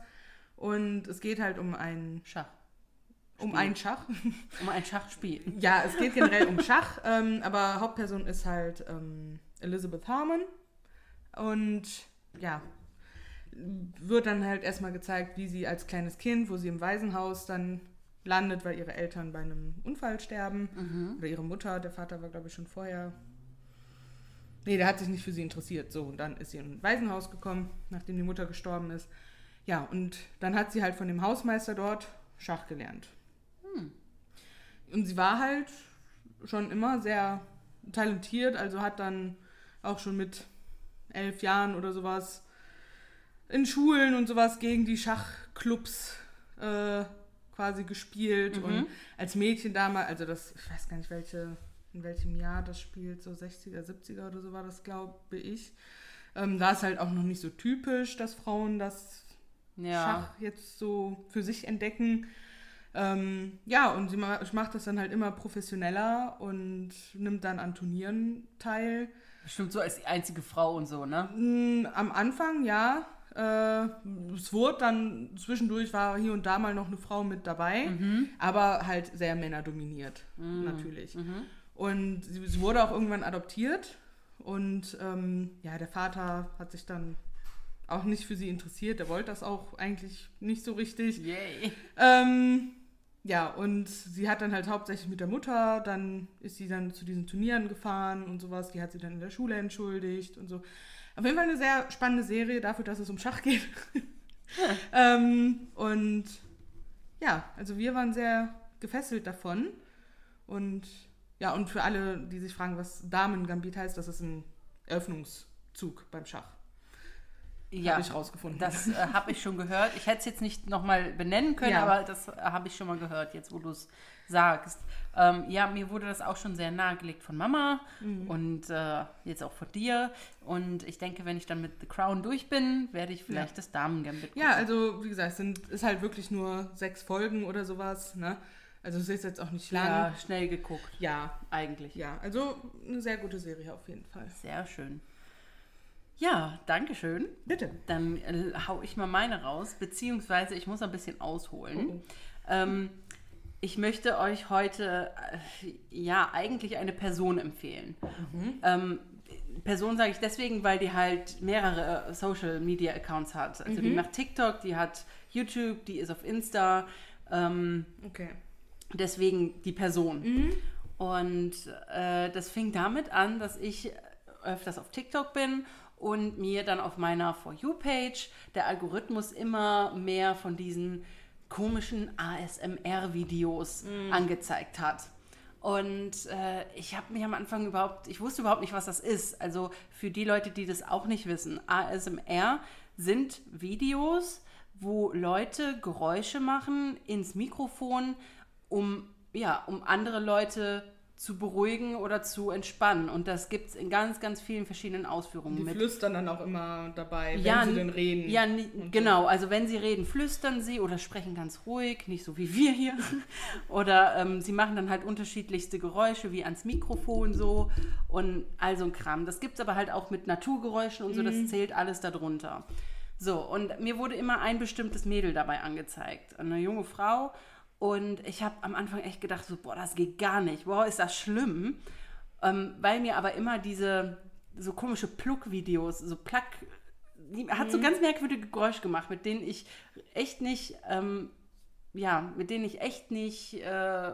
Und es geht halt um ein, Schach. um ein Schach. Um ein Schachspiel. Ja, es geht generell um Schach, ähm, aber Hauptperson ist halt ähm, Elizabeth Harmon. Und ja, wird dann halt erstmal gezeigt, wie sie als kleines Kind, wo sie im Waisenhaus dann landet, weil ihre Eltern bei einem Unfall sterben. Oder ihre Mutter, der Vater war, glaube ich, schon vorher. Nee, der hat sich nicht für sie interessiert. So, und dann ist sie in ein Waisenhaus gekommen, nachdem die Mutter gestorben ist. Ja, und dann hat sie halt von dem Hausmeister dort Schach gelernt. Und sie war halt schon immer sehr talentiert, also hat dann auch schon mit elf Jahren oder sowas in Schulen und sowas gegen die Schachclubs äh, quasi gespielt. Und als Mädchen damals, also das, ich weiß gar nicht, welche in welchem Jahr das spielt, so 60er, 70er oder so war das, glaube ich. Ähm, da ist halt auch noch nicht so typisch, dass Frauen das Ja. Schach jetzt so für sich entdecken. Ähm, ja, und sie ma macht das dann halt immer professionener und nimmt dann an Turnieren teil. Bestimmt so als die einzige Frau und so, ne? Mm, Am Anfang ja. Äh, es wurde dann zwischendurch war hier und da mal noch eine Frau mit dabei, aber halt sehr männerdominiert, natürlich. Und sie, sie wurde auch irgendwann adoptiert und ähm, ja, der Vater hat sich dann auch nicht für sie interessiert. Der wollte das auch eigentlich nicht so richtig. Yay. Ähm, ja, und sie hat dann halt hauptsächlich mit der Mutter, dann ist sie dann zu diesen Turnieren gefahren und sowas. Die hat sie dann in der Schule entschuldigt und so. Auf jeden Fall eine sehr spannende Serie dafür, dass es um Schach geht. ähm, und ja, also wir waren sehr gefesselt davon. Und ja, und für alle, die sich fragen, was Damen-Gambit heißt, das ist ein Eröffnungszug beim Schach. Ja, Habe ich rausgefunden. das äh, habe ich schon gehört. Ich hätte es jetzt nicht nochmal benennen können, Ja. aber das äh, habe ich schon mal gehört, jetzt wo du es sagst. Ähm, ja, mir wurde das auch schon sehr nahegelegt von Mama Mhm. und äh, jetzt auch von dir. Und ich denke, wenn ich dann mit The Crown durch bin, werde ich vielleicht Ja. das Damen-Gambit Ja, also wie gesagt, es sind, ist halt wirklich nur sechs Folgen oder sowas. Ne? Also es ist jetzt auch nicht lang. ja, schnell geguckt, Ja, eigentlich. ja, also eine sehr gute Serie auf jeden Fall. Sehr schön. Ja, danke schön. Bitte. Dann äh, hau ich mal meine raus, beziehungsweise ich muss ein bisschen ausholen. Oh, Ähm, ich möchte euch heute äh, ja eigentlich eine Person empfehlen. Ähm, Person sage ich deswegen, weil die halt mehrere äh, Social Media Accounts hat. Also die macht TikTok, die hat YouTube, die ist auf Insta. Ähm, Okay. deswegen die Person. Und äh, das fing damit an, dass ich öfters auf TikTok bin und mir dann auf meiner For You-Page der Algorithmus immer mehr von diesen komischen ASMR-Videos angezeigt hat. Und äh, ich habe mich am Anfang überhaupt, ich wusste überhaupt nicht, was das ist. Also für die Leute, die das auch nicht wissen, ASMR sind Videos, wo Leute Geräusche machen ins Mikrofon, um, ja, um andere Leute zu beruhigen oder zu entspannen. Und das gibt es in ganz, ganz vielen verschiedenen Ausführungen. Die mit flüstern dann auch immer dabei, wenn ja, sie denn reden. Ja, und so. genau. Also wenn sie reden, flüstern sie oder sprechen ganz ruhig, nicht so wie wir hier. oder ähm, sie machen dann halt unterschiedlichste Geräusche, wie ans Mikrofon so und all so ein Kram. Das gibt es aber halt auch mit Naturgeräuschen und so, Mhm. das zählt alles darunter. So, und mir wurde immer ein bestimmtes Mädel dabei angezeigt. Eine junge Frau. Und ich habe am Anfang echt gedacht, so, boah, das geht gar nicht. Boah, ist das schlimm. Ähm, weil mir aber immer diese so komische Pluck-Videos, so Pluck, die hat Mhm. so ganz merkwürdige Geräusche gemacht, mit denen ich echt nicht, ähm, ja, mit denen ich echt nicht äh,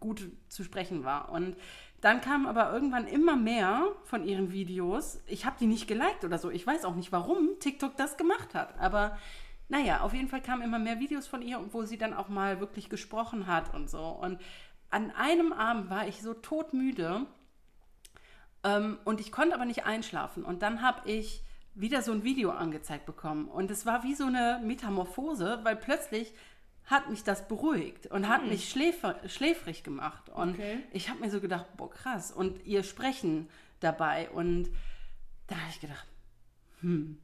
gut zu sprechen war. Und dann kamen aber irgendwann immer mehr von ihren Videos. Ich habe die nicht geliked oder so. Ich weiß auch nicht, warum TikTok das gemacht hat. Aber naja, auf jeden Fall kamen immer mehr Videos von ihr, wo sie dann auch mal wirklich gesprochen hat und so. Und an einem Abend war ich so todmüde ähm, und ich konnte aber nicht einschlafen. Und dann habe ich wieder so ein Video angezeigt bekommen. Und es war wie so eine Metamorphose, weil plötzlich hat mich das beruhigt und hat mich schläfer, schläfrig gemacht. Und Okay. ich habe mir so gedacht, boah, krass. Und ihr Sprechen dabei. Und da habe ich gedacht, hm,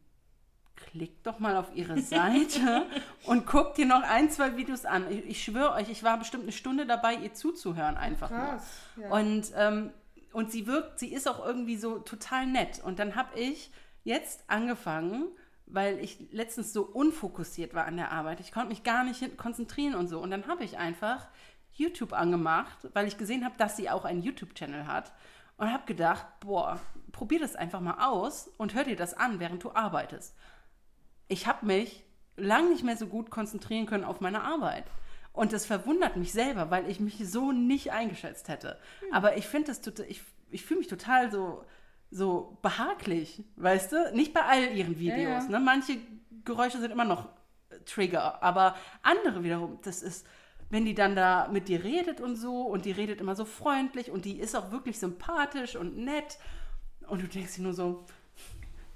klickt doch mal auf ihre Seite und guckt dir noch ein, zwei Videos an. Ich, ich schwöre euch, ich war bestimmt eine Stunde dabei, ihr zuzuhören einfach Krass, nur. ja. Und, ähm, und sie wirkt, sie ist auch irgendwie so total nett. Und dann habe ich jetzt angefangen, weil ich letztens so unfokussiert war an der Arbeit. Ich konnte mich gar nicht konzentrieren und so. Und dann habe ich einfach YouTube angemacht, weil ich gesehen habe, dass sie auch einen YouTube-Channel hat. Und habe gedacht, boah, probier das einfach mal aus und hör dir das an, während du arbeitest ich habe mich lang nicht mehr so gut konzentrieren können auf meine Arbeit. Und das verwundert mich selber, weil ich mich so nicht eingeschätzt hätte. Aber ich finde das total, ich, ich fühle mich total so, so behaglich, weißt du? Nicht bei all ihren Videos. ja. Ne? Manche Geräusche sind immer noch äh, Trigger, aber andere wiederum, das ist, wenn die dann da mit dir redet und so und die redet immer so freundlich und die ist auch wirklich sympathisch und nett und du denkst dir nur so,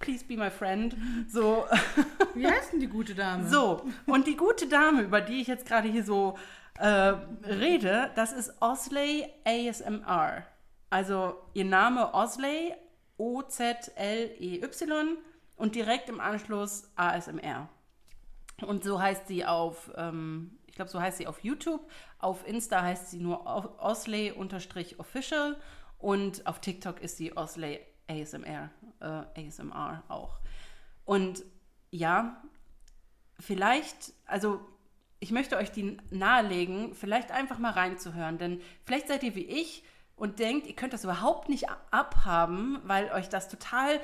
please be my friend. So, Wie heißt denn die gute Dame? so, und die gute Dame, über die ich jetzt gerade hier so äh, rede, das ist Osley ASMR. Also ihr Name Osley, O-Z-L-E-Y und direkt im Anschluss ASMR. Und so heißt sie auf, ähm, ich glaube, so heißt sie auf YouTube. Auf Insta heißt sie nur Osley-official und auf TikTok ist sie Osley ASMR, äh, ASMR auch. Und ja, vielleicht, also ich möchte euch die nahelegen, vielleicht einfach mal reinzuhören, denn vielleicht seid ihr wie ich und denkt, ihr könnt das überhaupt nicht abhaben, weil euch das total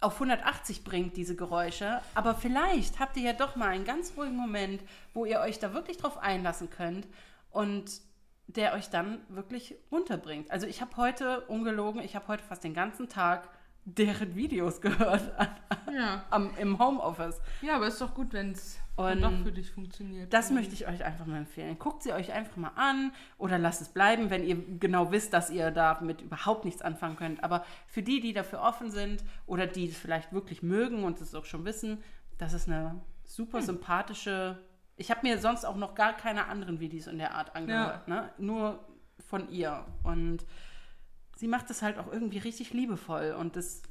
auf 180 bringt, diese Geräusche. Aber vielleicht habt ihr ja doch mal einen ganz ruhigen Moment, wo ihr euch da wirklich drauf einlassen könnt und der euch dann wirklich runterbringt. Also ich habe heute, ungelogen, ich habe heute fast den ganzen Tag deren Videos gehört Ja. am, im Homeoffice. Ja, aber ist doch gut, wenn es doch für dich funktioniert. Das möchte ich euch einfach mal empfehlen. Guckt sie euch einfach mal an oder lasst es bleiben, wenn ihr genau wisst, dass ihr damit überhaupt nichts anfangen könnt. Aber für die, die dafür offen sind oder die es vielleicht wirklich mögen und es auch schon wissen, das ist eine super sympathische. Ich habe mir sonst auch noch gar keine anderen Videos in der Art angehört, ne? nur von ihr. Und sie macht es halt auch irgendwie richtig liebevoll und das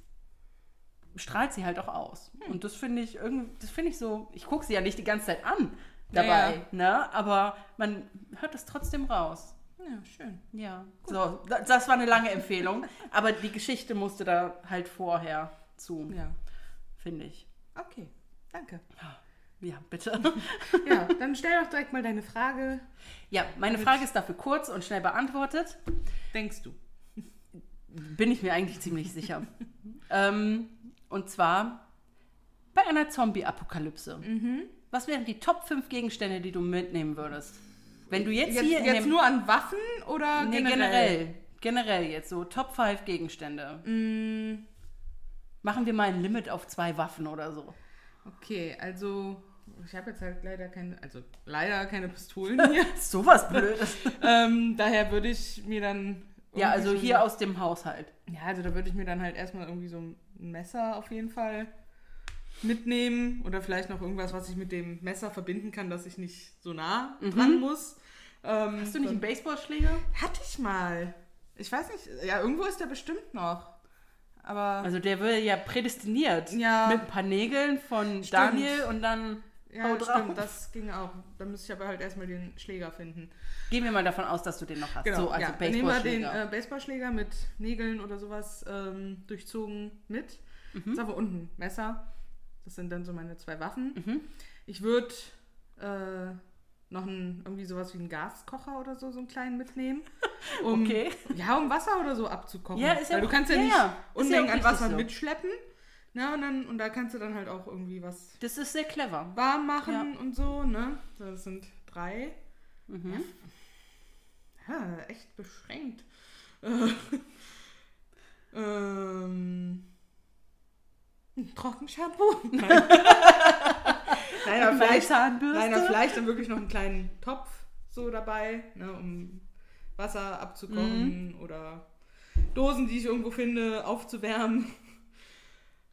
strahlt sie halt auch aus. Und das finde ich irgendwie, das finde ich so, ich gucke sie ja nicht die ganze Zeit an dabei, Ja, ja. ne? Aber man hört es trotzdem raus. Ja, schön. Ja. So, da- das war eine lange Empfehlung, aber die Geschichte musste da halt vorher zu, Ja. finde ich. Okay, danke. Ja, bitte. Ja, dann stell doch direkt mal deine Frage. Ja, meine Frage ist dafür kurz und schnell beantwortet. Denkst du? Bin ich mir eigentlich ziemlich sicher. ähm, und zwar bei einer Zombie-Apokalypse. Was wären die Top 5 Gegenstände, die du mitnehmen würdest? Wenn du jetzt, Jetzt, hier jetzt dem, nur an Waffen oder nee, generell? generell? Generell jetzt so Top 5 Gegenstände. Mm, Machen wir mal ein Limit auf zwei Waffen oder so. okay, also ich habe jetzt halt leider keine, also leider keine Pistolen hier. Sowas Blödes. ähm, daher würde ich mir dann. ja, also so hier ein- aus dem Haushalt. Ja, also da würde ich mir dann halt erstmal irgendwie so ein Messer auf jeden Fall mitnehmen oder vielleicht noch irgendwas, was ich mit dem Messer verbinden kann, dass ich nicht so nah dran muss. Ähm, Mhm. Hast du nicht einen Baseballschläger? Hatte ich mal. Ich weiß nicht, ja, irgendwo ist der bestimmt noch. Aber Also der wäre ja prädestiniert. Ja. Mit ein paar Nägeln von Daniel und dann ja, hau drauf. stimmt, das ging auch. Da müsste ich aber halt erstmal den Schläger finden. Gehen wir mal davon aus, dass du den noch hast. Genau, so, also ja. Dann nehmen wir den Baseballschläger. äh, Baseballschläger mit Nägeln oder sowas ähm, durchzogen mit. Mhm. Ist aber unten Messer. Das sind dann so meine zwei Waffen. Mhm. Ich würde äh, noch ein, irgendwie sowas wie einen Gaskocher oder so, so einen kleinen mitnehmen. Um, Okay. Ja, um Wasser oder so abzukochen. Ja, ist ja Weil du kannst ja ja, nicht ja. Ja Unmengen auch an Wasser so. mitschleppen. Ja, und, dann, und da kannst du dann halt auch irgendwie was Das ist sehr clever. warm machen Ja. und so, ne? Das sind drei. Mhm. Ja, echt beschränkt. Äh, ähm, ein Trockenshampoo? Nein. Nein, aber vielleicht, Zahnbürste. nein, aber vielleicht dann wirklich noch einen kleinen Topf so dabei, ne, um Wasser abzukochen Mhm. oder Dosen, die ich irgendwo finde, aufzuwärmen.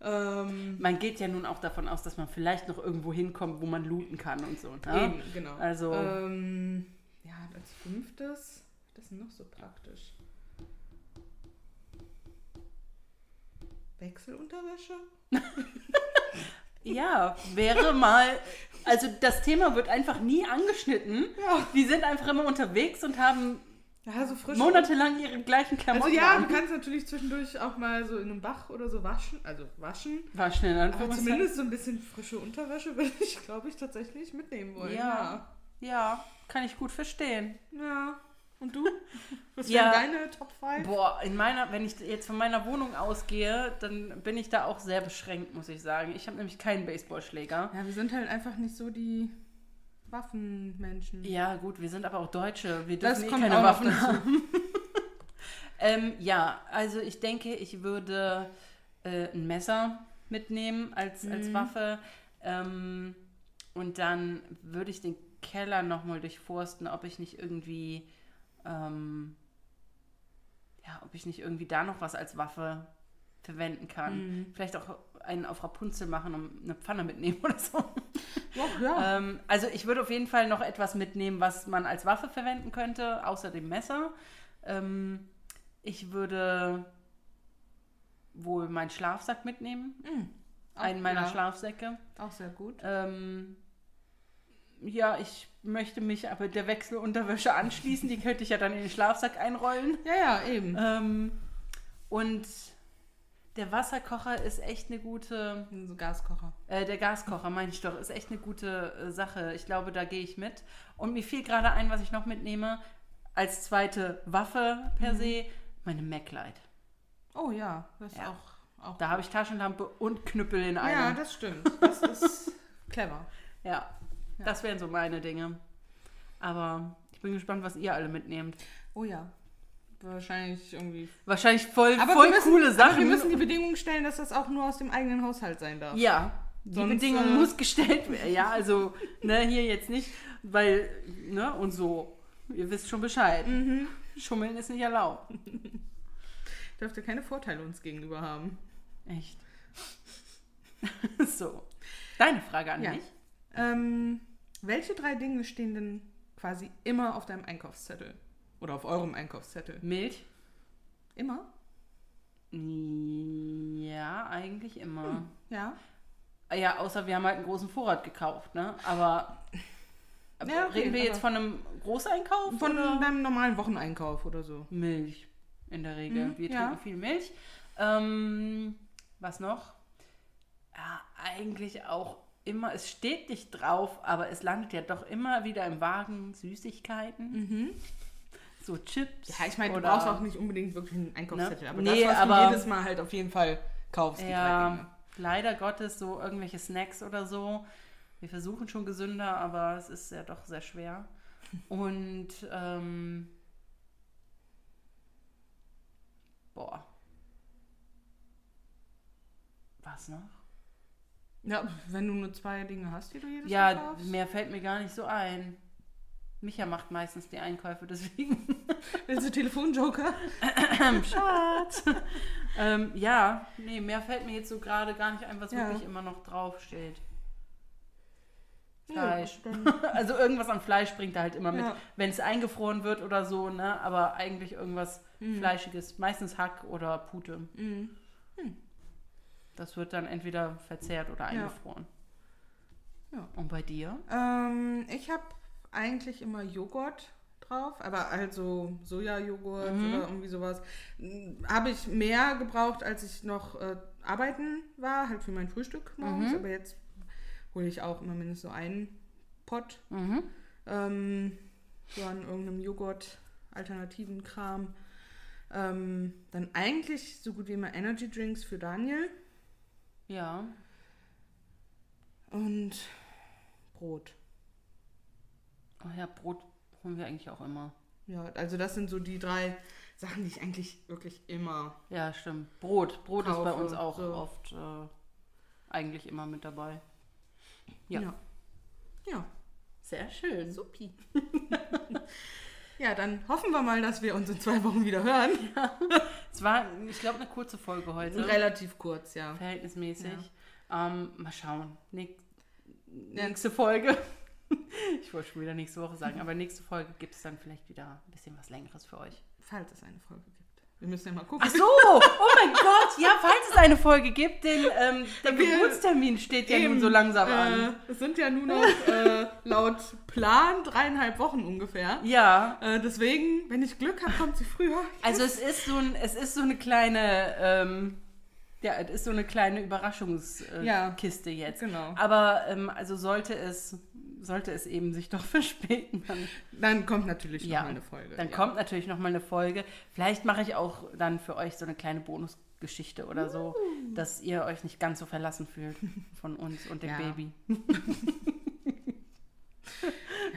Ähm, Man geht ja nun auch davon aus, dass man vielleicht noch irgendwo hinkommt, wo man looten kann und so. Ne? Eben, genau. Also- Ähm, ja, als fünftes, das ist noch so praktisch. Wechselunterwäsche? Ja, wäre mal. Also das Thema wird einfach nie angeschnitten. Ja. Die sind einfach immer unterwegs und haben Ja, so frisch. monatelang ihre gleichen Also Klamotten ja, du an. kannst natürlich zwischendurch auch mal so in einem Bach oder so waschen, also waschen. War schnell Aber einfach zumindest so ein bisschen frische Unterwäsche würde ich, glaube ich, tatsächlich mitnehmen wollen. Ja. Ja, kann ich gut verstehen. Ja. ja. Und du? Was Ja. wären deine Top 5? Boah, in meiner, wenn ich jetzt von meiner Wohnung ausgehe, dann bin ich da auch sehr beschränkt, muss ich sagen. Ich habe nämlich keinen Baseballschläger. Ja, wir sind halt einfach nicht so die Waffenmenschen. Ja, gut, wir sind aber auch Deutsche. Wir Das dürfen eh kommt keine Waffen haben. ähm, ja, also ich denke, ich würde äh, ein Messer mitnehmen als, als Mhm. Waffe. Ähm, und dann würde ich den Keller nochmal durchforsten, ob ich nicht irgendwie, ähm, ja, ob ich nicht irgendwie da noch was als Waffe verwenden kann. Mhm. Vielleicht auch einen auf Rapunzel machen und eine Pfanne mitnehmen oder so. Och, ja. Ähm, also ich würde auf jeden Fall noch etwas mitnehmen, was man als Waffe verwenden könnte, außer dem Messer. Ähm, ich würde wohl meinen Schlafsack mitnehmen. einen meiner ja. Schlafsäcke. Auch sehr gut. Ähm, ja, ich möchte mich aber der Wechselunterwäsche anschließen. Die könnte ich ja dann in den Schlafsack einrollen. Ja, ja, eben. Ähm, und der Wasserkocher ist echt eine gute. So Gaskocher. Äh, der Gaskocher, meine ich doch, ist echt eine gute äh, Sache. Ich glaube, da gehe ich mit. Und mir fiel gerade ein, was ich noch mitnehme, als zweite Waffe per se, meine MacLight. Oh ja, das Ja. ist auch. auch Da habe ich Taschenlampe und Knüppel in ja, einem. das stimmt. Das ist clever. Ja, das wären so meine Dinge. Aber ich bin gespannt, was ihr alle mitnehmt. Oh ja. Wahrscheinlich irgendwie. Wahrscheinlich voll, Aber voll müssen, coole Aber Sachen. wir müssen die Bedingung stellen, dass das auch nur aus dem eigenen Haushalt sein darf. ja, die Sonst, Bedingung äh, muss gestellt werden. Ja, also, ne, hier jetzt nicht, weil, ne, und so. Ihr wisst schon Bescheid. Mhm. Schummeln ist nicht erlaubt. Dürfte keine Vorteile uns gegenüber haben. Echt. so. Deine Frage an Ja. mich. Ähm, welche drei Dinge stehen denn quasi immer auf deinem Einkaufszettel? Oder auf eurem Einkaufszettel? Milch? Immer? Ja, eigentlich immer. Ja. Ja, außer wir haben halt einen großen Vorrat gekauft, ne? Aber Ja, okay, reden wir jetzt von einem Großeinkauf Von oder? deinem normalen Wocheneinkauf oder so. Milch in der Regel. Mhm, wir ja. trinken viel Milch. Ähm, was noch? Ja, eigentlich auch immer, es steht nicht drauf, aber es landet ja doch immer wieder im Wagen Süßigkeiten. So Chips. Ja, ich meine, du brauchst auch nicht unbedingt wirklich einen Einkaufszettel. Ne? Aber Nee, das, was aber- du jedes Mal halt auf jeden Fall kaufst, Ja, leider Gottes so irgendwelche Snacks oder so. Wir versuchen schon gesünder, aber es ist ja doch sehr schwer. Und ähm, boah. Was noch? Ja, wenn du nur zwei Dinge hast, die du jedes Mal Ja, kaufst. mehr fällt mir gar nicht so ein. Micha macht meistens die Einkäufe, deswegen. Willst du Telefonjoker? Schatz! ähm, ja, nee, mehr fällt mir jetzt so gerade gar nicht ein, was Ja. wirklich immer noch draufsteht. Ja, Fleisch. dann- Also irgendwas an Fleisch bringt er halt immer mit, Ja. wenn es eingefroren wird oder so, ne? Aber eigentlich irgendwas Fleischiges, meistens Hack oder Pute. Mhm. Das wird dann entweder verzehrt oder eingefroren. Ja. Und bei dir? Ähm, ich habe eigentlich immer Joghurt drauf, aber also Sojajoghurt Mhm. oder irgendwie sowas. Habe ich mehr gebraucht, als ich noch äh, arbeiten war, halt für mein Frühstück morgens. Mhm. Aber jetzt hole ich auch immer mindestens so einen Pot. Mhm. Ähm, so an irgendeinem Joghurt, alternativen Kram. Ähm, dann eigentlich so gut wie immer Energy Drinks für Daniel Ja. und Brot. Oh ja, Brot holen wir eigentlich auch immer. Ja, also das sind so die drei Sachen, die ich eigentlich wirklich immer. Ja, stimmt. Brot. Brot ist bei Kaufe, uns auch so. oft äh, eigentlich immer mit dabei. Ja. Ja. Ja, Sehr schön. supi. ja, dann hoffen wir mal, dass wir uns in zwei Wochen wieder hören. Es war, ich glaube, eine kurze Folge heute. Relativ kurz, ja. Verhältnismäßig. Ähm, mal schauen. Näch- nächste Folge. Ich wollte schon wieder nächste Woche sagen, aber nächste Folge gibt es dann vielleicht wieder ein bisschen was Längeres für euch. Falls es eine Folge gibt. Wir müssen ja mal gucken. Ach so! Oh mein Gott! Ja, falls es eine Folge gibt, denn ähm, der Wir- Geburtstermin steht ja nun Eben, so langsam äh, an. Es sind ja nur noch äh, laut Plan dreieinhalb Wochen ungefähr. Ja, Äh, deswegen, wenn ich Glück habe, kommt sie früher. also es ist so, ein, es ist so eine kleine, ähm, ja, es ist so eine kleine Überraschungskiste Ja, jetzt. genau. Aber ähm, also sollte es, sollte es eben sich doch verspäten, dann Dann kommt natürlich Ja, noch mal eine Folge. Dann ja. kommt natürlich noch mal eine Folge. Vielleicht mache ich auch dann für euch so eine kleine Bonusgeschichte oder so, Uh. dass ihr euch nicht ganz so verlassen fühlt von uns und dem Ja. Baby.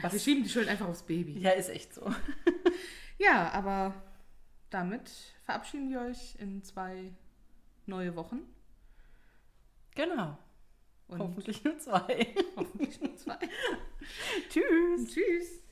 Ja, wir schieben die Schuld einfach aufs Baby. Ja, ist echt so. Ja, aber damit verabschieden wir euch in zwei neue Wochen. Genau. Und Hoffentlich nur zwei. hoffentlich nur zwei. Tschüss. Tschüss.